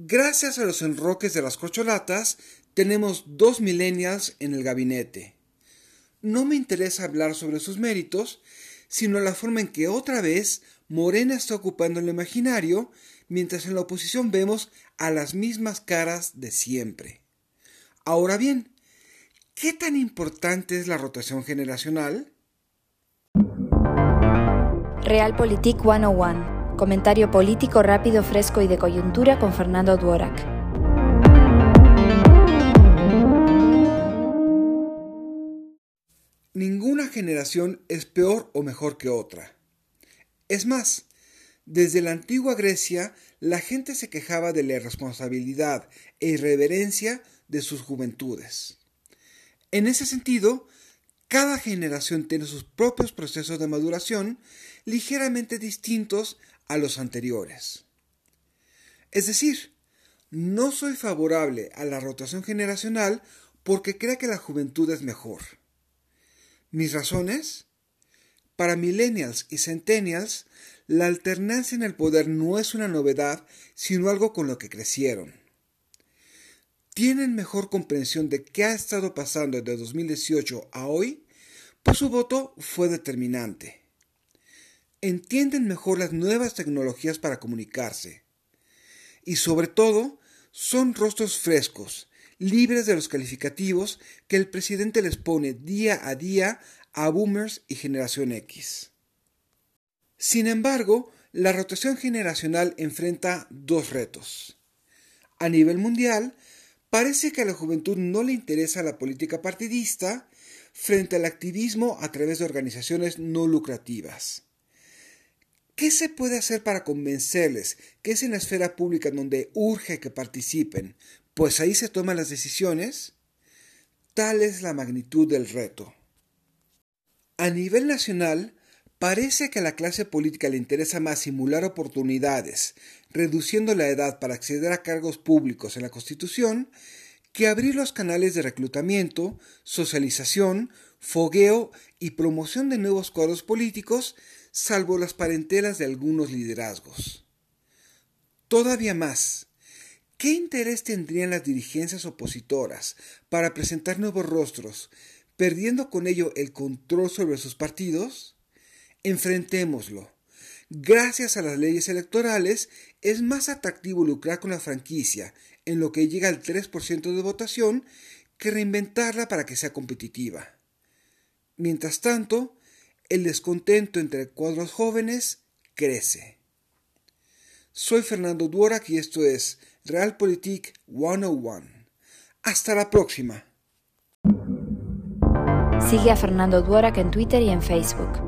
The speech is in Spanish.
Gracias a los enroques de las corcholatas, tenemos dos millennials en el gabinete. No me interesa hablar sobre sus méritos, sino la forma en que otra vez Morena está ocupando el imaginario, mientras en la oposición vemos a las mismas caras de siempre. Ahora bien, ¿qué tan importante es la rotación generacional? Realpolitik 101. Comentario político rápido, fresco y de coyuntura con Fernando Duorak. Ninguna generación es peor o mejor que otra. Es más, desde la antigua Grecia la gente se quejaba de la irresponsabilidad e irreverencia de sus juventudes. En ese sentido, cada generación tiene sus propios procesos de maduración ligeramente distintos a los anteriores. Es decir, no soy favorable a la rotación generacional porque creo que la juventud es mejor. ¿Mis razones? Para millennials y centennials, la alternancia en el poder no es una novedad, sino algo con lo que crecieron tienen mejor comprensión de qué ha estado pasando desde 2018 a hoy, pues su voto fue determinante. Entienden mejor las nuevas tecnologías para comunicarse. Y sobre todo, son rostros frescos, libres de los calificativos que el presidente les pone día a día a boomers y generación X. Sin embargo, la rotación generacional enfrenta dos retos. A nivel mundial, Parece que a la juventud no le interesa la política partidista frente al activismo a través de organizaciones no lucrativas. ¿Qué se puede hacer para convencerles que es en la esfera pública donde urge que participen, pues ahí se toman las decisiones? Tal es la magnitud del reto. A nivel nacional, Parece que a la clase política le interesa más simular oportunidades, reduciendo la edad para acceder a cargos públicos en la Constitución, que abrir los canales de reclutamiento, socialización, fogueo y promoción de nuevos cuadros políticos, salvo las parentelas de algunos liderazgos. Todavía más, ¿qué interés tendrían las dirigencias opositoras para presentar nuevos rostros, perdiendo con ello el control sobre sus partidos? Enfrentémoslo. Gracias a las leyes electorales es más atractivo lucrar con la franquicia en lo que llega al 3% de votación que reinventarla para que sea competitiva. Mientras tanto, el descontento entre cuadros jóvenes crece. Soy Fernando Duorak y esto es Realpolitik 101. Hasta la próxima. Sigue a Fernando Duorak en Twitter y en Facebook.